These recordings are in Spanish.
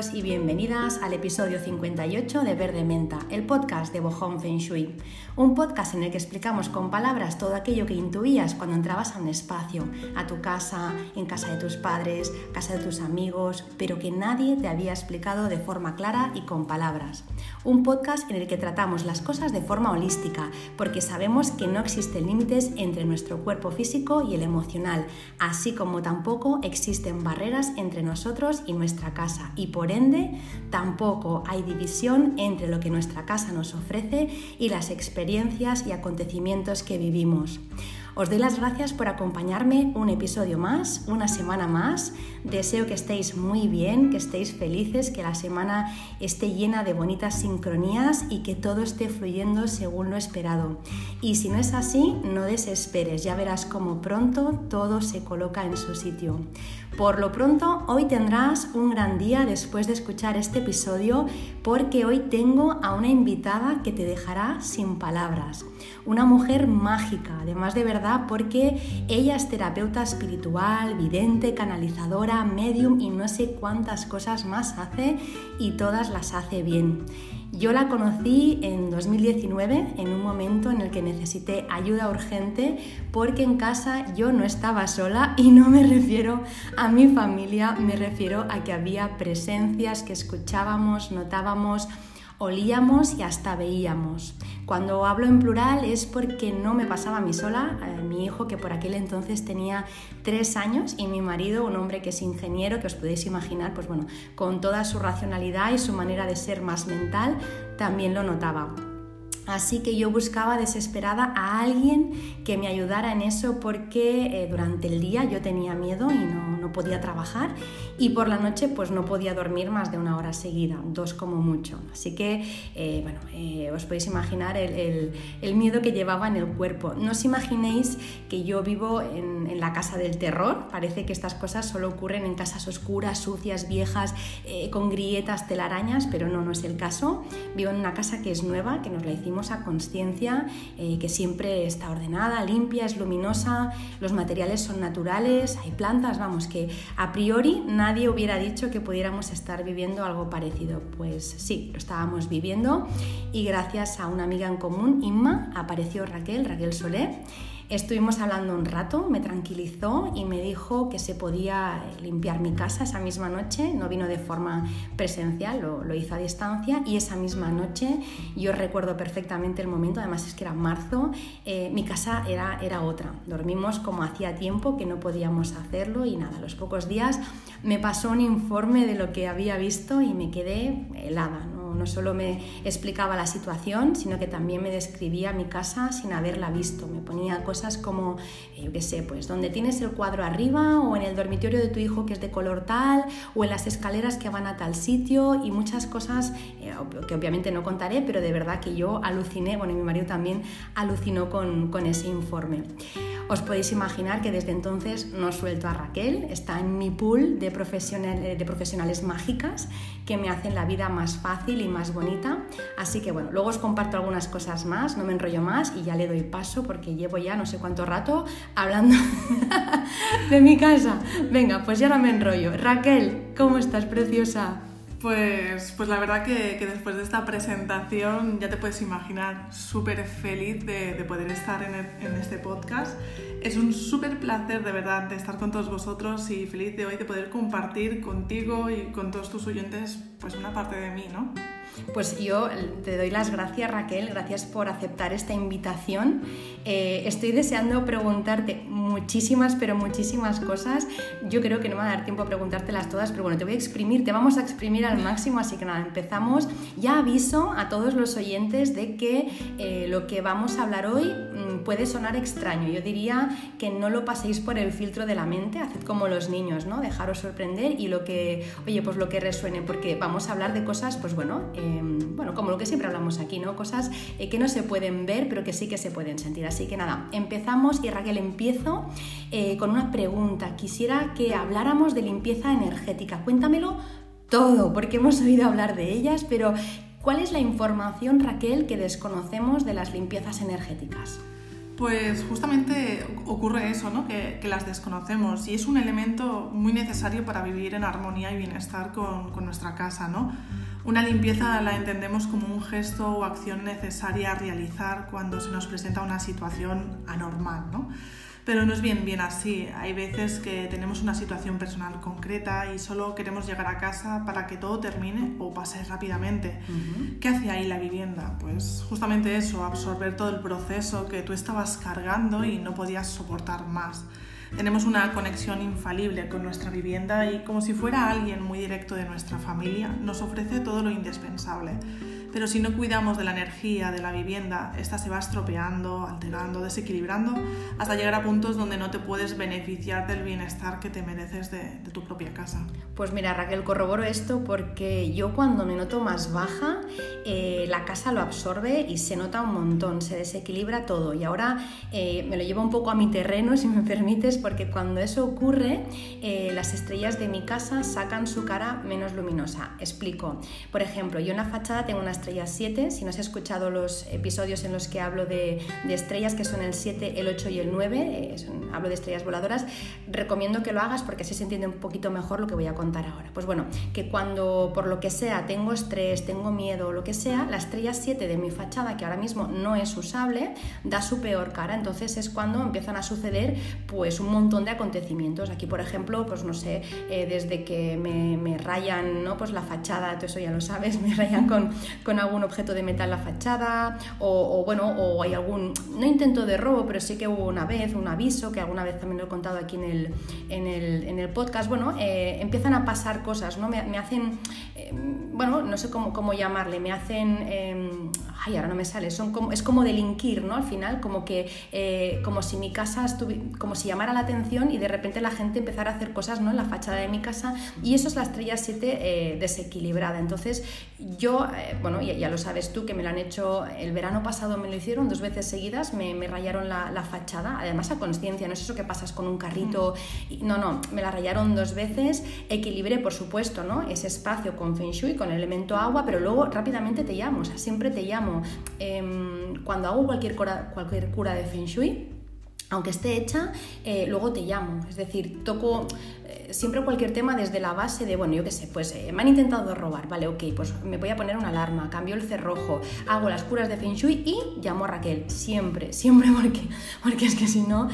Y bienvenidas al episodio 58 de Verde Menta, el podcast de Bohong Feng Shui. Un podcast en el que explicamos con palabras todo aquello que intuías cuando entrabas a un espacio, a tu casa, en casa de tus padres, casa de tus amigos, pero que nadie te había explicado de forma clara y con palabras. Un podcast en el que tratamos las cosas de forma holística, porque sabemos que no existen límites entre nuestro cuerpo físico y el emocional, así como tampoco existen barreras entre nosotros y nuestra casa y por tampoco hay división entre lo que nuestra casa nos ofrece y las experiencias y acontecimientos que vivimos. Os doy las gracias por acompañarme un episodio más, una semana más. Deseo que estéis muy bien, que estéis felices, que la semana esté llena de bonitas sincronías y que todo esté fluyendo según lo esperado. Y si no es así, no desesperes, ya verás cómo pronto todo se coloca en su sitio. Por lo pronto, hoy tendrás un gran día después de escuchar este episodio porque hoy tengo a una invitada que te dejará sin palabras. Una mujer mágica, además de verdad, porque ella es terapeuta espiritual, vidente, canalizadora, medium y no sé cuántas cosas más hace y todas las hace bien. Yo la conocí en 2019, en un momento en el que necesité ayuda urgente porque en casa yo no estaba sola y no me refiero a mi familia, me refiero a que había presencias que escuchábamos, notábamos, olíamos y hasta veíamos. Cuando hablo en plural es porque no me pasaba a mí sola, eh, mi hijo que por aquel entonces tenía tres años y mi marido, un hombre que es ingeniero, que os podéis imaginar, pues bueno, con toda su racionalidad y su manera de ser más mental, también lo notaba. Así que yo buscaba desesperada a alguien que me ayudara en eso porque eh, durante el día yo tenía miedo y no, no, podía trabajar y por la noche pues no podía dormir más de una hora seguida, dos como mucho. Así que, eh, bueno, eh, os podéis imaginar el, el, miedo que llevaba en el cuerpo. No os imaginéis que yo vivo en, en, la casa del terror, parece que estas cosas solo ocurren en casas oscuras, sucias, viejas, con grietas, telarañas, pero no, no es el caso. Vivo en una casa que es nueva, que nos la hicimos a conciencia, eh, que siempre está ordenada, limpia, es luminosa, los materiales son naturales, hay plantas, vamos, que a priori nadie hubiera dicho que pudiéramos estar viviendo algo parecido. Pues sí, lo estábamos viviendo y gracias a una amiga en común, Inma, apareció Raquel, Raquel Solé, Estuvimos hablando un rato, me tranquilizó y me dijo que se podía limpiar mi casa esa misma noche. No vino de forma presencial, lo, hizo a distancia y esa misma noche yo recuerdo perfectamente el momento, además es que era marzo, eh, mi casa era, era otra. Dormimos como hacía tiempo que no podíamos hacerlo y nada, a los pocos días me pasó un informe de lo que había visto y me quedé helada. ¿no? No solo me explicaba la situación, sino que también me describía mi casa sin haberla visto. Me ponía cosas como, eh, yo qué sé, pues donde tienes el cuadro arriba o en el dormitorio de tu hijo que es de color tal o en las escaleras que van a tal sitio y muchas cosas eh, que obviamente no contaré, pero de verdad que yo aluciné, bueno, y mi marido también alucinó con, con ese informe. Os podéis imaginar que desde entonces no suelto a Raquel, está en mi pool de, de profesionales mágicas que me hacen la vida más fácil y más bonita. Así que bueno, luego os comparto algunas cosas más, no me enrollo más y ya le doy paso porque llevo ya no sé cuánto rato hablando de mi casa. Venga, pues ya no me enrollo. Raquel, ¿cómo estás, preciosa? Pues, pues la verdad que, que, después de esta presentación ya te puedes imaginar súper feliz de, de, poder estar en, en, este podcast. Es un súper placer de verdad de estar con todos vosotros y feliz de hoy de poder compartir contigo y con todos tus oyentes pues una parte de mí, ¿no? Pues yo te doy las gracias Raquel, gracias por aceptar esta invitación. Eh, estoy deseando preguntarte muchísimas, pero muchísimas cosas. Yo creo que no me va a dar tiempo a preguntártelas todas, pero bueno, te voy a exprimir, te vamos a exprimir al máximo, así que nada, empezamos. Ya aviso a todos los oyentes de que eh, lo que vamos a hablar hoy mm, puede sonar extraño. Yo diría que no lo paséis por el filtro de la mente, haced como los niños, ¿no? Dejaros sorprender y lo que, oye, pues lo que resuene, porque vamos a hablar de cosas, pues bueno, Em, bueno, como lo que siempre hablamos aquí, ¿no? Cosas eh, que no se pueden ver, pero que sí que se pueden sentir. Así que nada, empezamos y Raquel, empiezo eh, con una pregunta. Quisiera que habláramos de limpieza energética. Cuéntamelo todo, porque hemos oído hablar de ellas, pero ¿cuál es la información, Raquel, que desconocemos de las limpiezas energéticas? Pues justamente ocurre eso, ¿no? que, las desconocemos y es un elemento muy necesario para vivir en armonía y bienestar con, con nuestra casa. ¿no? Una limpieza la entendemos como un gesto o acción necesaria a realizar cuando se nos presenta una situación anormal. ¿no? Pero no es bien, bien así. Hay veces que tenemos una situación personal concreta y solo queremos llegar a casa para que todo termine o pase rápidamente. ¿Qué hace ahí la vivienda? Pues justamente eso, absorber todo el proceso que tú estabas cargando y no podías soportar más. Tenemos una conexión infalible con nuestra vivienda y como si fuera alguien muy directo de nuestra familia, nos ofrece todo lo indispensable pero si no cuidamos de la energía de la vivienda, esta se va estropeando, alterando, desequilibrando, hasta llegar a puntos donde no te puedes beneficiar del bienestar que te mereces de, tu propia casa. Pues mira, Raquel, corroboro esto porque yo cuando me noto más baja, eh, la casa lo absorbe y se nota un montón, se desequilibra todo. Y ahora eh, me lo llevo un poco a mi terreno, si me permites, porque cuando eso ocurre, eh, las estrellas de mi casa sacan su cara menos luminosa. Explico. Por ejemplo, yo en la fachada tengo unas estrellas 7. Si no has escuchado los episodios en los que hablo de, estrellas, que son el 7, el 8 y el 9, eh, hablo de estrellas voladoras, recomiendo que lo hagas porque así se entiende un poquito mejor lo que voy a contar ahora. Pues bueno, que cuando por lo que sea tengo estrés, tengo miedo o lo que sea, la estrella 7 de mi fachada, que ahora mismo no es usable, da su peor cara. Entonces es cuando empiezan a suceder pues un montón de acontecimientos. Aquí, por ejemplo, pues no sé, eh, desde que me, rayan ¿no? pues la fachada, todo eso ya lo sabes, me rayan con algún objeto de metal la fachada o, bueno, o hay algún, no intento de robo, pero sí que hubo una vez un aviso, que alguna vez también lo he contado aquí en el, en el, en el podcast, bueno, eh, empiezan a pasar cosas, ¿no? Me, hacen, eh, bueno, no sé cómo, cómo llamarle, me hacen... Ay, ahora no me sale, son como, es como delinquir, ¿no? Al final, como que, eh, como si mi casa estuviera, como si llamara la atención y de repente la gente empezara a hacer cosas, ¿no? En la fachada de mi casa y eso es la estrella 7 eh, desequilibrada. Entonces, yo, eh, bueno, ya, ya, lo sabes tú, que me lo han hecho, el verano pasado me lo hicieron dos veces seguidas, me, me rayaron la, la, fachada, además a conciencia, no es eso que pasas con un carrito, no, no, me la rayaron dos veces, equilibré, por supuesto, ¿no? Ese espacio con Feng Shui, con el elemento agua, pero luego rápidamente te llamo, o sea, siempre te llamo Em, cuando hago cualquier cura, cualquier cura de Feng Shui, aunque esté hecha, eh, luego te llamo. Es decir, toco eh, siempre cualquier tema desde la base de, bueno, yo qué sé, pues eh, me han intentado robar, vale, ok, pues me voy a poner una alarma, cambio el cerrojo, hago las curas de Feng Shui y llamo a Raquel. Siempre, siempre, porque, porque es que si no,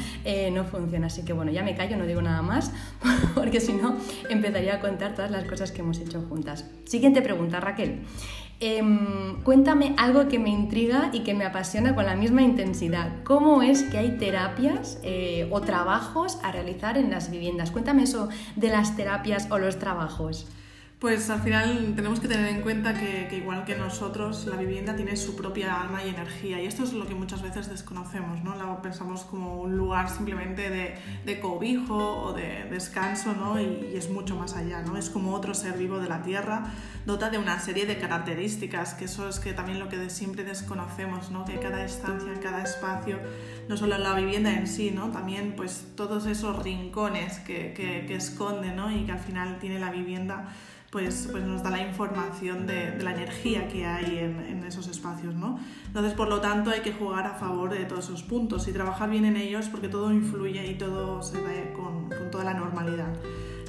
no funciona. Así que bueno, ya me callo, no digo nada más, porque si no, empezaría a contar todas las cosas que hemos hecho juntas. Siguiente pregunta, Raquel. Em, cuéntame algo que me intriga y que me apasiona con la misma intensidad. ¿Cómo es que hay terapias eh, o trabajos a realizar en las viviendas? Cuéntame eso de las terapias o los trabajos. Pues al final tenemos que tener en cuenta que, igual que nosotros, la vivienda tiene su propia alma y energía y esto es lo que muchas veces desconocemos, ¿no? La pensamos como un lugar simplemente de, de cobijo o de descanso ¿no? Y, es mucho más allá, ¿no? Es como otro ser vivo de la tierra, dota de una serie de características, que eso es que también lo que siempre desconocemos, ¿no? Que cada estancia, cada espacio, no solo la vivienda en sí, ¿no? También pues todos esos rincones que, que, que esconde, ¿no? Y que al final tiene la vivienda pues, pues nos da la información de, la energía que hay en, esos espacios, ¿no? Entonces, por lo tanto, hay que jugar a favor de todos esos puntos y trabajar bien en ellos porque todo influye y todo se ve con, con toda la normalidad.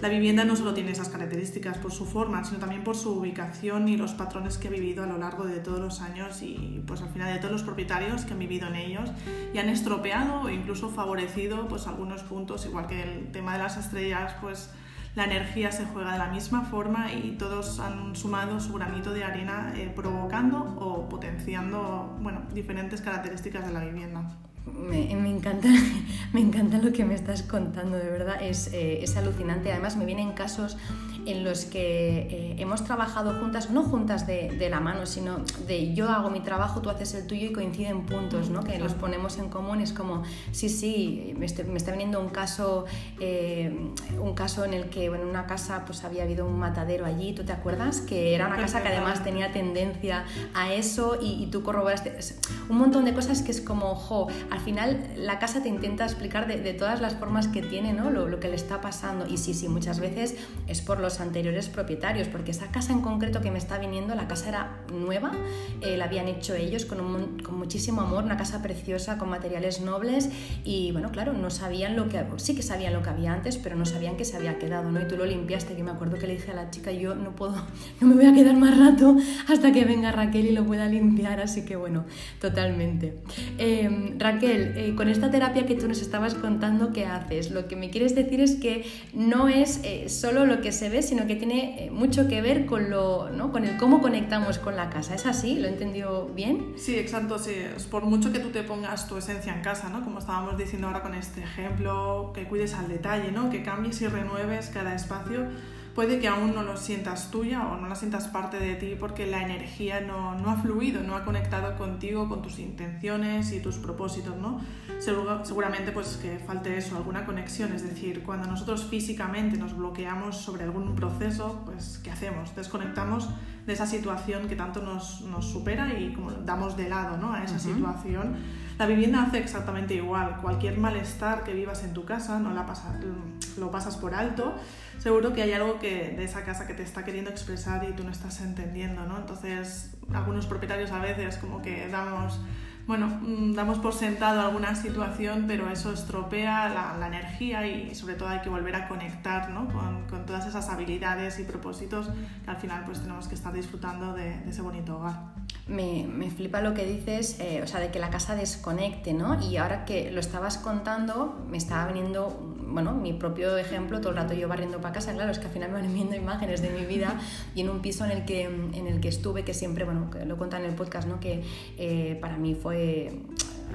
La vivienda no solo tiene esas características por su forma, sino también por su ubicación y los patrones que ha vivido a lo largo de todos los años y pues al final de todos los propietarios que han vivido en ellos y han estropeado o incluso favorecido pues algunos puntos, igual que el tema de las estrellas, pues la energía se juega de la misma forma y todos han sumado su granito de arena eh, provocando o potenciando bueno, diferentes características de la vivienda. Me, encanta, me encanta lo que me estás contando, de verdad, es, eh, es alucinante. Además, me vienen casos en los que eh, hemos trabajado juntas, no juntas de, de, la mano, sino de yo hago mi trabajo, tú haces el tuyo y coinciden puntos, ¿no? que los ponemos en común. Es como, sí, sí, me, me está viniendo un caso, eh, un caso en el que en una casa pues, había habido un matadero allí, ¿tú te acuerdas? Que era una casa que además tenía tendencia a eso y, y tú corroboraste un montón de cosas que es como, jo, al final la casa te intenta explicar de, de todas las formas que tiene, ¿no? Lo, lo que le está pasando. Y sí, sí, muchas veces es por los anteriores propietarios, porque esa casa en concreto que me está viniendo, la casa era nueva, eh, la habían hecho ellos con, con, muchísimo amor, una casa preciosa, con materiales nobles y bueno, claro, no sabían lo que, sí que sabían lo que había antes, pero no sabían que se había quedado, ¿no? Y tú lo limpiaste, que me acuerdo que le dije a la chica, yo no puedo, no me voy a quedar más rato hasta que venga Raquel y lo pueda limpiar, así que bueno, totalmente. Em, Raquel, eh, con esta terapia que tú nos estabas contando, ¿qué haces? Lo que me quieres decir es que no es eh, solo lo que se ve, sino que tiene eh, mucho que ver con, lo, ¿no? con el cómo conectamos con la casa. ¿Es así? ¿Lo he entendido bien? Sí, exacto. Sí. Por mucho que tú te pongas tu esencia en casa, ¿no? como estábamos diciendo ahora con este ejemplo, que cuides al detalle, ¿no? que cambies y renueves cada espacio puede que aún no lo sientas tuya o no la sientas parte de ti porque la energía no, no, ha fluido, no ha conectado contigo, con tus intenciones y tus propósitos, ¿no? seguramente pues que falte eso, alguna conexión, es decir, cuando nosotros físicamente nos bloqueamos sobre algún proceso, pues ¿qué hacemos? Desconectamos de esa situación que tanto nos, nos supera y como damos de lado ¿no? a esa situación. La vivienda hace exactamente igual, cualquier malestar que vivas en tu casa no la pasa, lo pasas por alto seguro que hay algo que, de esa casa que te está queriendo expresar y tú no estás entendiendo, ¿no? Entonces, algunos propietarios a veces como que damos, bueno, mm, damos por sentado alguna situación, pero eso estropea la, energía y sobre todo hay que volver a conectar ¿no? con, todas esas habilidades y propósitos que al final pues tenemos que estar disfrutando de ese bonito hogar. Me, me, flipa lo que dices, eh, o sea, de que la casa desconecte, ¿no? Y ahora que lo estabas contando, me estaba viniendo bueno, mi propio ejemplo, todo el rato yo barriendo para casa, claro, es que al final me van viendo imágenes de mi vida y en un piso en el que, en el que estuve, que siempre, bueno, lo contan en el podcast, ¿no? Que eh, para mí fue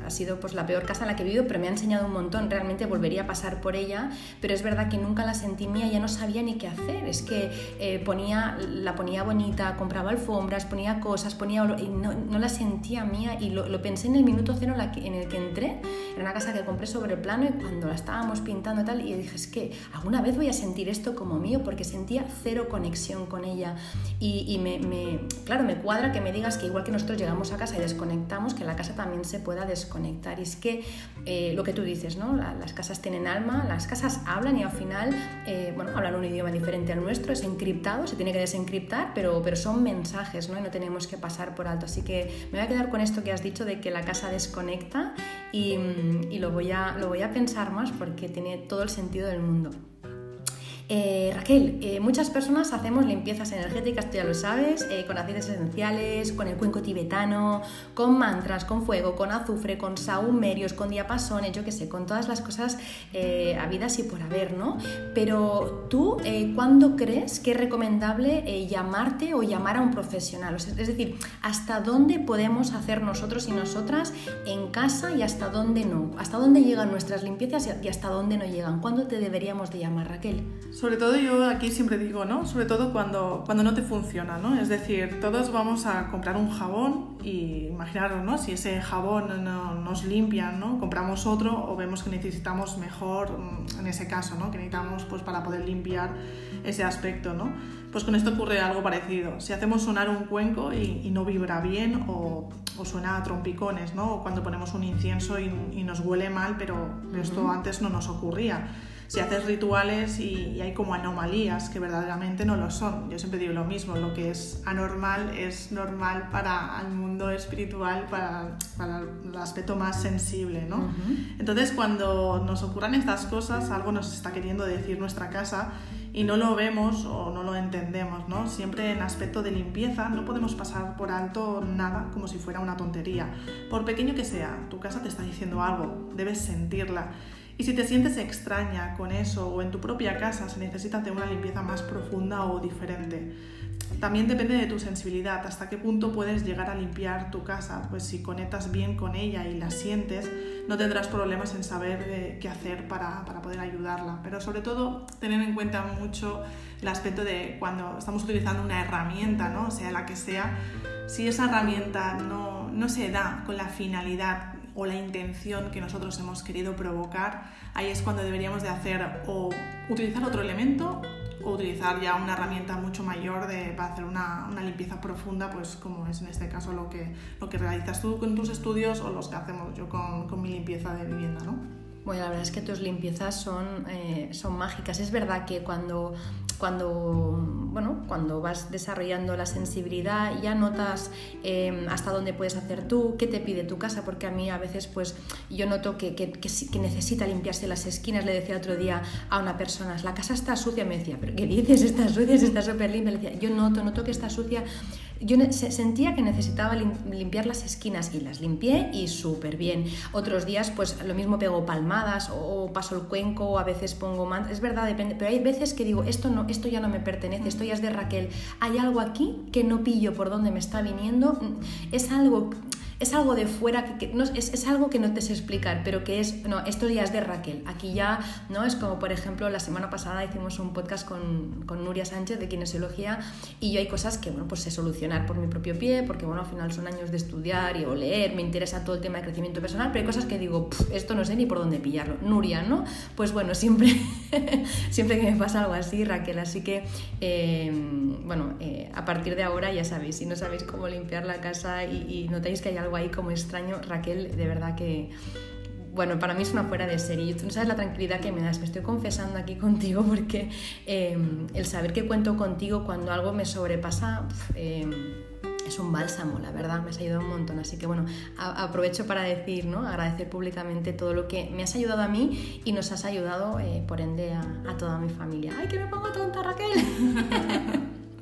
ha sido pues la peor casa en la que he vivido, pero me ha enseñado un montón, realmente volvería a pasar por ella, pero es verdad que nunca la sentí mía, ya no sabía ni qué hacer, es que eh, ponía, la ponía bonita, compraba alfombras, ponía cosas, ponía y no, no, la sentía mía y lo, lo, pensé en el minuto cero en el que entré, era una casa que compré sobre el plano y cuando la estábamos pintando y tal, y dije, es que alguna vez voy a sentir esto como mío porque sentía cero conexión con ella. Y, y me, me, claro, me cuadra que me digas que igual que nosotros llegamos a casa y desconectamos, que la casa también se pueda desconectar conectar. Y es que eh, lo que tú dices, ¿no? las casas tienen alma, las casas hablan y al final, eh, bueno, hablan un idioma diferente al nuestro, es encriptado, se tiene que desencriptar, pero, pero son mensajes, ¿no? Y no tenemos que pasar por alto. Así que me voy a quedar con esto que has dicho de que la casa desconecta y, y lo, voy a, lo voy a pensar más porque tiene todo el sentido del mundo. Eh, Raquel, eh, muchas personas hacemos limpiezas energéticas, tú ya lo sabes, eh, con aceites esenciales, con el cuenco tibetano, con mantras, con fuego, con azufre, con saumerios, con diapasones, yo qué sé, con todas las cosas habidas y por haber, ¿no? Pero tú, ¿cuándo crees que es recomendable llamarte o llamar a un profesional? es decir, ¿hasta dónde podemos hacer nosotros y nosotras en casa y hasta dónde no? ¿Hasta dónde llegan nuestras limpiezas y hasta dónde no llegan? ¿Cuándo te deberíamos de llamar, Raquel? Sobre todo yo aquí siempre digo, ¿no? Sobre todo cuando, cuando no te funciona, ¿no? Es decir, todos vamos a comprar un jabón y imaginaros, ¿no? Si ese jabón no, nos limpia, ¿no? Compramos otro o vemos que necesitamos mejor, mm, en ese caso, ¿no? Que necesitamos pues para poder limpiar ese aspecto, ¿no? Pues con esto ocurre algo parecido. Si hacemos sonar un cuenco y, y no vibra bien o, o, suena a trompicones, ¿no? O cuando ponemos un incienso y, y nos huele mal, pero esto antes no nos ocurría si haces rituales y, hay como anomalías que verdaderamente no lo son. Yo siempre digo lo mismo, lo que es anormal es normal para el mundo espiritual, para, para el aspecto más sensible, ¿no? Entonces cuando nos ocurran estas cosas, algo nos está queriendo decir nuestra casa y no lo vemos o no lo entendemos, ¿no? Siempre en aspecto de limpieza no podemos pasar por alto nada como si fuera una tontería. Por pequeño que sea, tu casa te está diciendo algo, debes sentirla. Y si te sientes extraña con eso o en tu propia casa se necesita hacer una limpieza más profunda o diferente. También depende de tu sensibilidad, hasta qué punto puedes llegar a limpiar tu casa. Pues si conectas bien con ella y la sientes, no tendrás problemas en saber eh, qué hacer para, para, poder ayudarla. Pero sobre todo, tener en cuenta mucho el aspecto de cuando estamos utilizando una herramienta, ¿no? sea la que sea, si esa herramienta no, no se da con la finalidad o la intención que nosotros hemos querido provocar, ahí es cuando deberíamos de hacer o utilizar otro elemento o utilizar ya una herramienta mucho mayor de, para hacer una, una, limpieza profunda, pues como es en este caso lo que, lo que realizas tú con tus estudios o los que hacemos yo con, con mi limpieza de vivienda, ¿no? Bueno, la verdad es que tus limpiezas son, eh, son mágicas. Es verdad que cuando cuando, bueno, cuando vas desarrollando la sensibilidad ya notas em, hasta dónde puedes hacer tú, qué te pide tu casa, porque a mí a veces pues yo noto que, que, necesita limpiarse las esquinas. Le decía otro día a una persona, la casa está sucia, me decía, pero ¿qué dices? Está sucia, está súper limpia. Le decía, yo noto, noto que está sucia yo sentía que necesitaba limpiar las esquinas y las limpié y súper bien. Otros días pues lo mismo pego palmadas o, paso el cuenco o a veces pongo mantas. Es verdad, depende, pero hay veces que digo, esto, no, esto ya no me pertenece, esto ya es de Raquel. Hay algo aquí que no pillo por dónde me está viniendo. Es algo es algo de fuera, que, no, es, es, algo que no te sé explicar, pero que es, no, esto ya es de Raquel. Aquí ya, ¿no? Es como, por ejemplo, la semana pasada hicimos un podcast con, con Nuria Sánchez de kinesiología y yo hay cosas que, bueno, pues sé solucionar por mi propio pie, porque, bueno, al final son años de estudiar y o leer, me interesa todo el tema de crecimiento personal, pero hay cosas que digo, esto no sé ni por dónde pillarlo. Nuria, ¿no? Pues bueno, siempre, siempre que me pasa algo así, Raquel, así que, em, bueno, eh, a partir de ahora ya sabéis, si no sabéis cómo limpiar la casa y, y notáis que hay algo ahí como extraño, Raquel, de verdad que, bueno, para mí es una fuera de serie. Tú no sabes la tranquilidad que me das. Me estoy confesando aquí contigo porque em, el saber que cuento contigo cuando algo me sobrepasa em, es un bálsamo, la verdad, me has ayudado un montón. Así que bueno, aprovecho para decir, ¿no? agradecer públicamente todo lo que me has ayudado a mí y nos has ayudado, eh, por ende, a, a, toda mi familia. ¡Ay, que me pongo tonta, Raquel!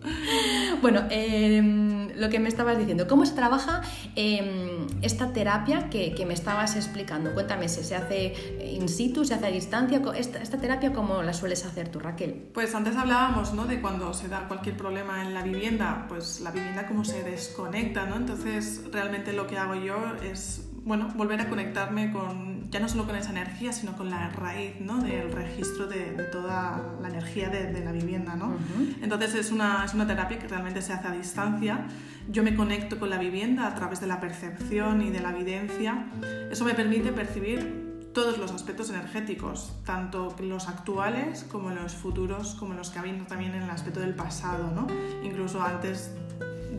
bueno, em, lo que me estabas diciendo, ¿cómo se trabaja em, esta terapia que, me estabas explicando? Cuéntame, ¿se, hace in situ, se hace a distancia? Esta, terapia cómo la sueles hacer tú, Raquel? Pues antes hablábamos ¿no? de cuando se da cualquier problema en la vivienda, pues la vivienda cómo se desconecta, ¿no? Entonces realmente lo que hago yo es bueno, volver a conectarme con, ya no solo con esa energía, sino con la raíz ¿no? del registro de, toda la energía de, la vivienda. ¿no? Entonces es una, es una terapia que realmente se hace a distancia. Yo me conecto con la vivienda a través de la percepción y de la evidencia. Eso me permite percibir todos los aspectos energéticos, tanto los actuales como los futuros, como los que ha habido también en el aspecto del pasado, ¿no? incluso antes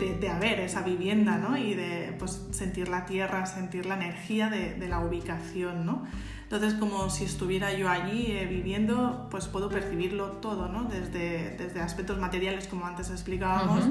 de, haber esa vivienda ¿no? y de pues, sentir la tierra, sentir la energía de, de, la ubicación. ¿no? Entonces, como si estuviera yo allí eh, viviendo, pues puedo percibirlo todo, ¿no? desde, desde aspectos materiales, como antes explicábamos,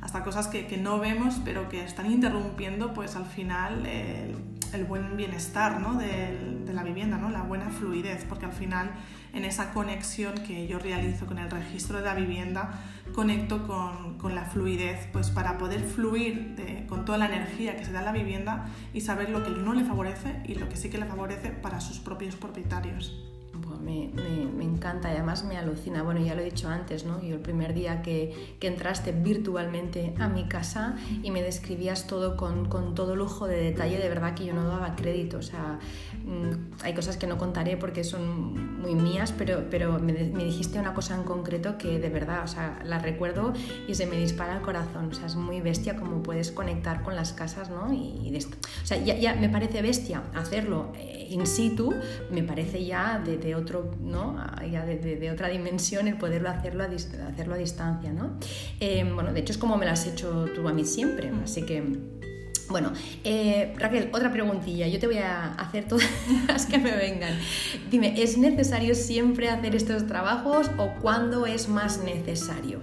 hasta cosas que, que, no vemos, pero que están interrumpiendo pues, al final el, el buen bienestar ¿no? de, la vivienda, ¿no? la buena fluidez, porque al final en esa conexión que yo realizo con el registro de la vivienda, conecto con, con la fluidez, pues para poder fluir con toda la energía que se da en la vivienda y saber lo que no le favorece y lo que sí que le favorece para sus propios propietarios me, encanta y además me alucina. Bueno, ya lo he dicho antes, ¿no? Yo el primer día que, entraste virtualmente a mi casa y me describías todo con, todo lujo de detalle, de verdad que yo no daba crédito. O sea, mm, hay cosas que no contaré porque son muy mías, pero, pero me, me, dijiste una cosa en concreto que de verdad, o sea, la recuerdo y se me dispara el corazón. O sea, es muy bestia como puedes conectar con las casas, ¿no? Y, de esto. O sea, ya, ya, me parece bestia hacerlo eh, in situ, me parece ya de, de otro ¿no? ya de, otra dimensión el poderlo hacerlo a, hacerlo a distancia. ¿no? Eh, bueno, de hecho es como me lo has hecho tú a mí siempre, así que... Bueno, eh, Raquel, otra preguntilla. Yo te voy a hacer todas las que me vengan. Dime, ¿es necesario siempre hacer estos trabajos o cuándo es más necesario?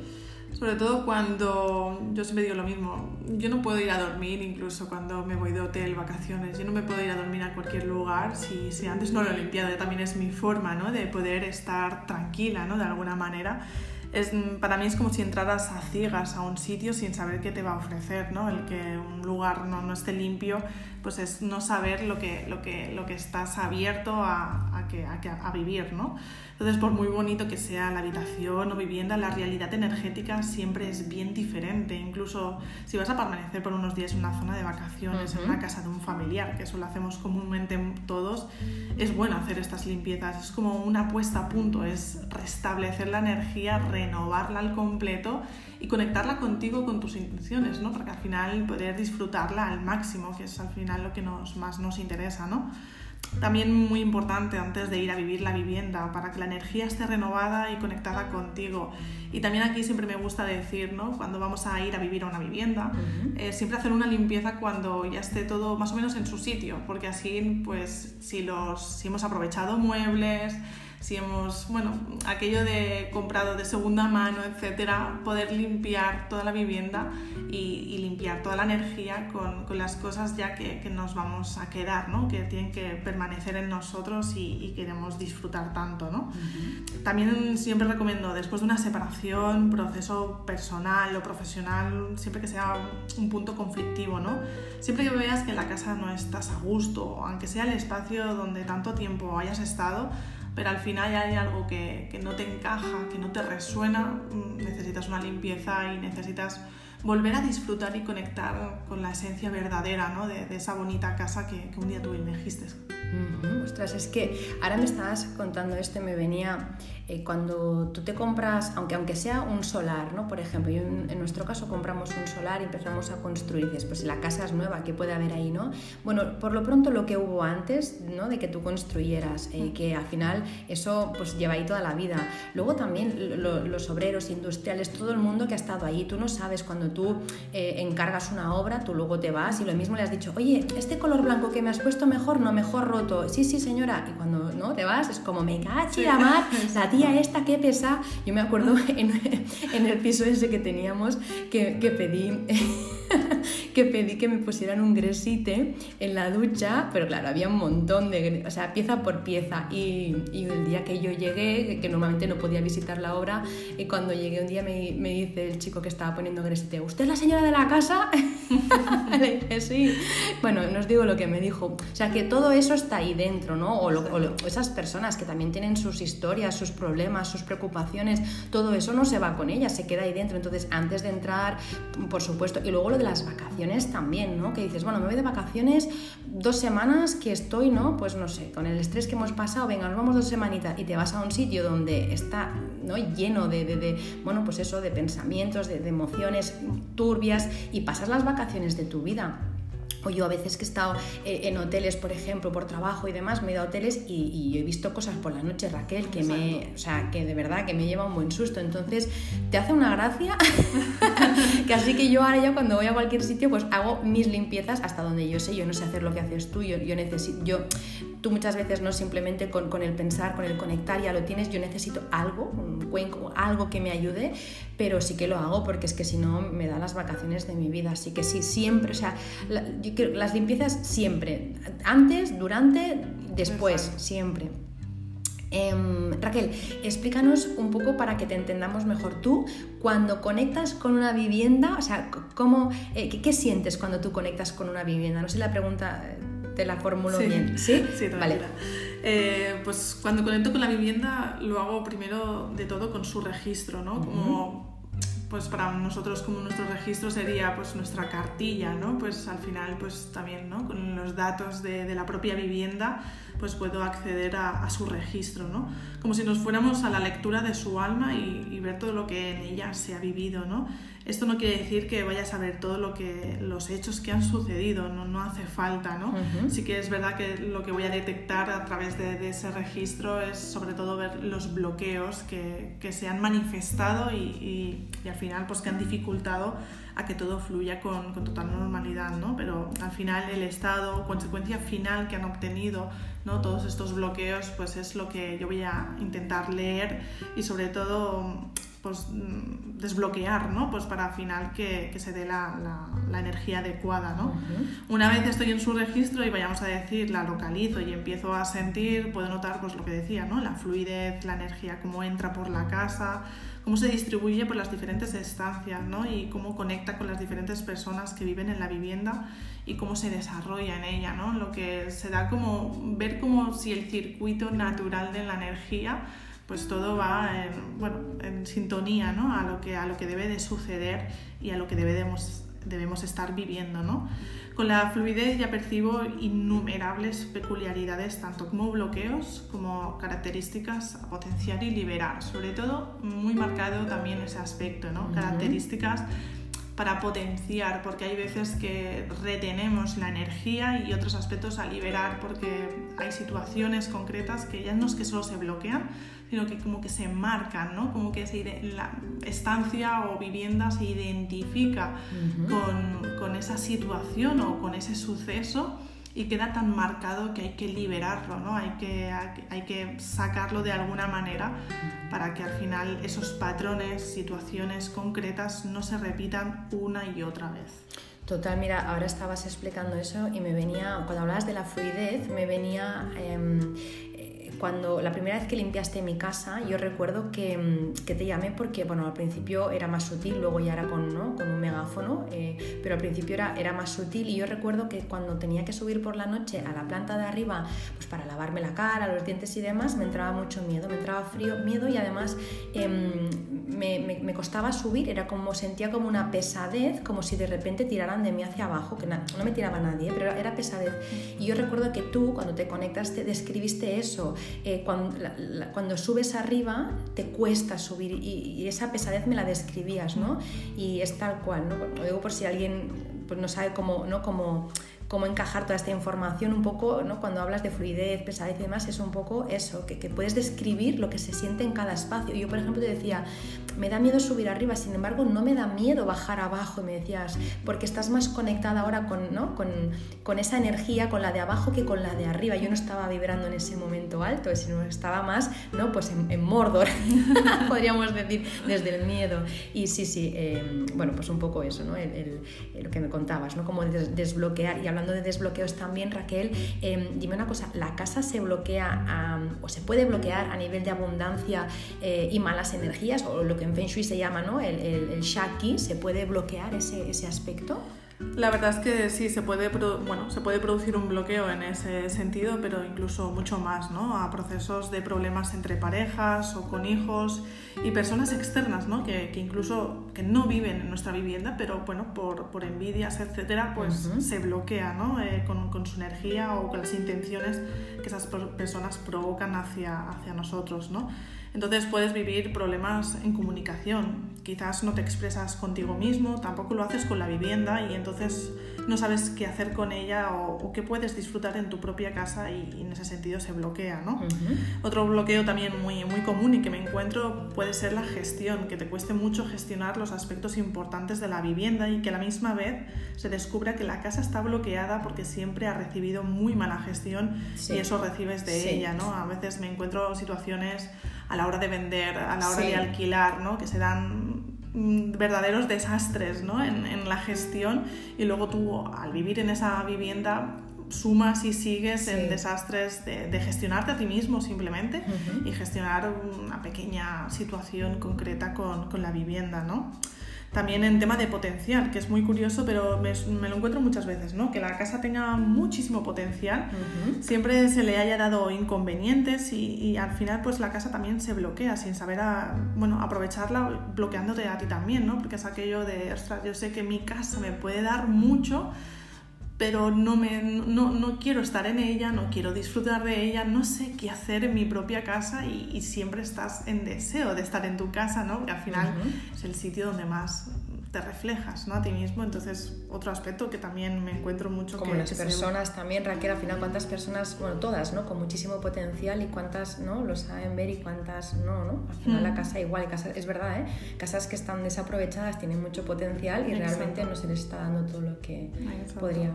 Sobre todo cuando yo siempre digo lo mismo, yo no puedo ir a dormir incluso cuando me voy de hotel, vacaciones, yo no me puedo ir a dormir a cualquier lugar si, si antes no lo he limpiado, también es mi forma ¿no? de poder estar tranquila ¿no? de alguna manera. Es, para mí es como si entraras a ciegas a un sitio sin saber qué te va a ofrecer, ¿no? El que un lugar no, no esté limpio, pues es no saber lo que, lo que, lo que estás abierto a, a, que, a, a vivir, ¿no? Entonces, por muy bonito que sea la habitación o vivienda, la realidad energética siempre es bien diferente. Incluso si vas a permanecer por unos días en una zona de vacaciones, en una casa de un familiar, que eso lo hacemos comúnmente todos, es bueno hacer estas limpiezas. Es como una puesta a punto, es restablecer la energía, renovarla al completo y conectarla contigo, con tus intenciones, ¿no? Porque al final poder disfrutarla al máximo, que es al final lo que nos, más nos interesa, ¿no? También muy importante antes de ir a vivir la vivienda, para que la energía esté renovada y conectada contigo. Y también aquí siempre me gusta decir, ¿no? cuando vamos a ir a vivir a una vivienda, eh, siempre hacer una limpieza cuando ya esté todo más o menos en su sitio, porque así, pues, si, los, si hemos aprovechado muebles, si hemos, bueno, aquello de comprado de segunda mano, etcétera, poder limpiar toda la vivienda y, limpiar toda la energía con, con las cosas ya que, que, nos vamos a quedar, ¿no? Que tienen que permanecer en nosotros y, queremos disfrutar tanto, ¿no? También siempre recomiendo, después de una separación, proceso personal o profesional, siempre que sea un punto conflictivo, ¿no? Siempre que veas que en la casa no estás a gusto, aunque sea el espacio donde tanto tiempo hayas estado, pero al final hay algo que, que no te encaja, que no te resuena, mm, necesitas una limpieza y necesitas volver a disfrutar y conectar con la esencia verdadera ¿no? de, de, esa bonita casa que, que un día tú elegiste. Ostras, es que ahora me estabas contando esto y me venía eh, cuando tú te compras, aunque, aunque sea un solar, ¿no? Por ejemplo, en, nuestro caso compramos un solar y empezamos a construir, dices, pues si la casa es nueva, ¿qué puede haber ahí, no? Bueno, por lo pronto lo que hubo antes, ¿no? De que tú construyeras, eh, que al final eso pues lleva ahí toda la vida. Luego también los obreros industriales, todo el mundo que ha estado ahí, tú no sabes cuando tú eh, encargas una obra, tú luego te vas y lo mismo le has dicho, oye, este color blanco que me has puesto mejor, no, mejor roto. Sí, sí, señora. Y cuando no te vas, es como, me cachi la mar, la tía esta que pesa. Yo me acuerdo en, en el piso ese que teníamos que, que pedí que pedí que me pusieran un gresite en la ducha, pero claro, había un montón de, o sea, pieza por pieza. Y, el día que yo llegué, que normalmente no podía visitar la obra, y cuando llegué un día me, dice el chico que estaba poniendo gresite, ¿usted es la señora de la casa? Le dije, sí. Bueno, no os digo lo que me dijo. O sea, que todo eso está ahí dentro, ¿no? O, o esas personas que también tienen sus historias, sus problemas, sus preocupaciones, todo eso no se va con ellas, se queda ahí dentro. Entonces, antes de entrar, por supuesto, y luego lo de las vacaciones también, ¿no? Que dices, bueno, me voy de vacaciones dos semanas que estoy, ¿no? Pues no sé, con el estrés que hemos pasado, venga, nos vamos dos semanitas y te vas a un sitio donde está ¿no? lleno de, de, bueno, pues eso, de pensamientos, de, de emociones turbias y pasas las vacaciones de tu vida o yo a veces que he estado eh, en hoteles, por ejemplo, por trabajo y demás, me he ido a hoteles y, he visto cosas por la noche, Raquel, que me, o sea, que de verdad que me lleva un buen susto. Entonces, te hace una gracia que así que yo ahora ya cuando voy a cualquier sitio, pues hago mis limpiezas hasta donde yo sé. Yo no sé hacer lo que haces tú, yo, yo necesito, yo tú muchas veces no simplemente con, con, el pensar, con el conectar ya lo tienes, yo necesito algo, un cuenco, algo que me ayude, pero sí que lo hago porque es que si no me da las vacaciones de mi vida, así que sí, siempre, o sea, yo las limpiezas siempre, antes, durante, después, siempre. Em, Raquel, explícanos un poco para que te entendamos mejor tú, cuando conectas con una vivienda, o sea, ¿cómo, eh, qué, qué, sientes cuando tú conectas con una vivienda? No sé la pregunta te la formulo bien. ¿Sí? Sí, vale. Eh, pues cuando conecto con la vivienda lo hago primero de todo con su registro, ¿no? Como pues para nosotros como nuestro registro sería pues nuestra cartilla, ¿no? Pues al final pues también, ¿no? Con los datos de, de la propia vivienda pues puedo acceder a, a, su registro, ¿no? Como si nos fuéramos a la lectura de su alma y, y ver todo lo que en ella se ha vivido, ¿no? Esto no quiere decir que vayas a ver todo lo que los hechos que han sucedido, no, no hace falta, ¿no? Sí que es verdad que lo que voy a detectar a través de, ese registro es sobre todo ver los bloqueos que, que se han manifestado y, y, y, al final pues que han dificultado a que todo fluya con, total normalidad, ¿no? Pero al final el estado, consecuencia final que han obtenido, ¿no? Todos estos bloqueos, pues es lo que yo voy a intentar leer y sobre todo pues, mm, desbloquear, ¿no? Pues para al final que, que se dé la, la, la, energía adecuada, ¿no? Una vez estoy en su registro y vayamos a decir, la localizo y empiezo a sentir, puedo notar pues lo que decía, ¿no? La fluidez, la energía, cómo entra por la casa, cómo se distribuye por las diferentes estancias, ¿no? Y cómo conecta con las diferentes personas que viven en la vivienda y cómo se desarrolla en ella, ¿no? Lo que se da como ver como si el circuito natural de la energía pues todo va en, bueno, en sintonía ¿no? a, lo que, a lo que debe de suceder y a lo que debemos, debemos estar viviendo. ¿no? Con la fluidez ya percibo innumerables peculiaridades, tanto como bloqueos como características a potenciar y liberar. Sobre todo, muy marcado también ese aspecto, ¿no? características para potenciar, porque hay veces que retenemos la energía y otros aspectos a liberar, porque hay situaciones concretas que ya no es que solo se bloquean, sino que como que se marcan, ¿no? Como que se, la estancia o vivienda se identifica uh -huh. con, con, esa situación o con ese suceso y queda tan marcado que hay que liberarlo, ¿no? Hay que, hay que sacarlo de alguna manera para que al final esos patrones, situaciones concretas no se repitan una y otra vez. Total, mira, ahora estabas explicando eso y me venía, cuando hablabas de la fluidez, me venía em, cuando la primera vez que limpiaste mi casa, yo recuerdo que, mm, que, te llamé porque, bueno, al principio era más sutil, luego ya era con, ¿no? con un megáfono, eh, pero al principio era, era más sutil y yo recuerdo que cuando tenía que subir por la noche a la planta de arriba, pues para lavarme la cara, los dientes y demás, me entraba mucho miedo, me entraba frío, miedo y además em, me, me, me, costaba subir, era como, sentía como una pesadez, como si de repente tiraran de mí hacia abajo, que no me tiraba nadie, pero era pesadez. Y yo recuerdo que tú, cuando te conectaste, describiste eso, eh, cuando, cuando, subes arriba te cuesta subir y, esa pesadez me la describías, ¿no? Y es tal cual, ¿no? Lo digo por si alguien pues, no sabe cómo, ¿no? cómo cómo encajar toda esta información un poco, ¿no? cuando hablas de fluidez, pesadez y demás, es un poco eso, que, que, puedes describir lo que se siente en cada espacio. Yo, por ejemplo, te decía, me da miedo subir arriba, sin embargo, no me da miedo bajar abajo, y me decías, porque estás más conectada ahora con, ¿no? con, con esa energía, con la de abajo que con la de arriba. Yo no estaba vibrando en ese momento alto, sino estaba más ¿no? pues en, Mordor, podríamos decir, desde el miedo. Y sí, sí, eh, bueno, pues un poco eso, ¿no? Lo que me contabas, ¿no? Como desbloquear y hablar de desbloqueos también, Raquel, em, dime una cosa, ¿la casa se bloquea o se puede bloquear a nivel de abundancia eh, y malas energías, o lo que en Feng Shui se llama ¿no? el, el, Shaki, ¿se puede bloquear ese, ese aspecto? La verdad es que sí, se puede, bueno, se puede producir un bloqueo en ese sentido, pero incluso mucho más, ¿no? A procesos de problemas entre parejas o con hijos y personas externas, ¿no? Que, que incluso que no viven en nuestra vivienda, pero bueno, por, por envidias, etcétera, pues se bloquea, ¿no? Eh, con, con, su energía o con las intenciones que esas personas provocan hacia, hacia nosotros, ¿no? Entonces puedes vivir problemas en comunicación. Quizás no te expresas contigo mismo, tampoco lo haces con la vivienda y entonces no sabes qué hacer con ella o, qué puedes disfrutar en tu propia casa y, en ese sentido se bloquea. ¿no? Otro bloqueo también muy, muy común y que me encuentro puede ser la gestión, que te cueste mucho gestionar los aspectos importantes de la vivienda y que a la misma vez se descubra que la casa está bloqueada porque siempre ha recibido muy mala gestión y eso recibes de ella. ¿no? A veces me encuentro situaciones a la hora de vender, a la hora de alquilar, ¿no? que se dan mm, verdaderos desastres ¿no? en, en, la gestión y luego tú al vivir en esa vivienda sumas y sigues en desastres de, de, gestionarte a ti mismo simplemente y gestionar una pequeña situación concreta con, con la vivienda. ¿no? También en tema de potencial, que es muy curioso, pero me, me lo encuentro muchas veces, ¿no? Que la casa tenga muchísimo potencial, siempre se le haya dado inconvenientes y, y, al final pues la casa también se bloquea sin saber, a, bueno, aprovecharla bloqueándote a ti también, ¿no? Porque es aquello de, ostras, yo sé que mi casa me puede dar mucho, pero no, me, no, no, quiero estar en ella, no quiero disfrutar de ella, no sé qué hacer en mi propia casa y, y siempre estás en deseo de estar en tu casa, ¿no? Que al final uh -huh. es el sitio donde más te reflejas ¿no? a ti mismo. Entonces, otro aspecto que también me encuentro mucho Como que las personas se... también, Raquel, al final cuántas personas, bueno, todas, ¿no? Con muchísimo potencial y cuántas no lo saben ver y cuántas no, ¿no? Al final mm. la casa igual, casa, es verdad, ¿eh? Casas que están desaprovechadas tienen mucho potencial y Exacto. realmente no se les está dando todo lo que Exacto. podría.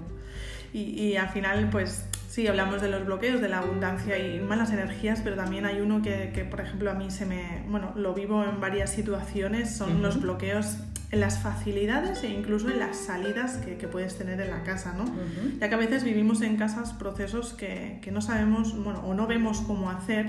Y, y al final, pues sí, hablamos de los bloqueos, de la abundancia y malas energías, pero también hay uno que, que por ejemplo, a mí se me, bueno, lo vivo en varias situaciones, son uh -huh. los bloqueos en las facilidades e incluso en las salidas que, que puedes tener en la casa, ¿no? Uh -huh. Ya que a veces vivimos en casas procesos que, que no sabemos, bueno, o no vemos cómo hacer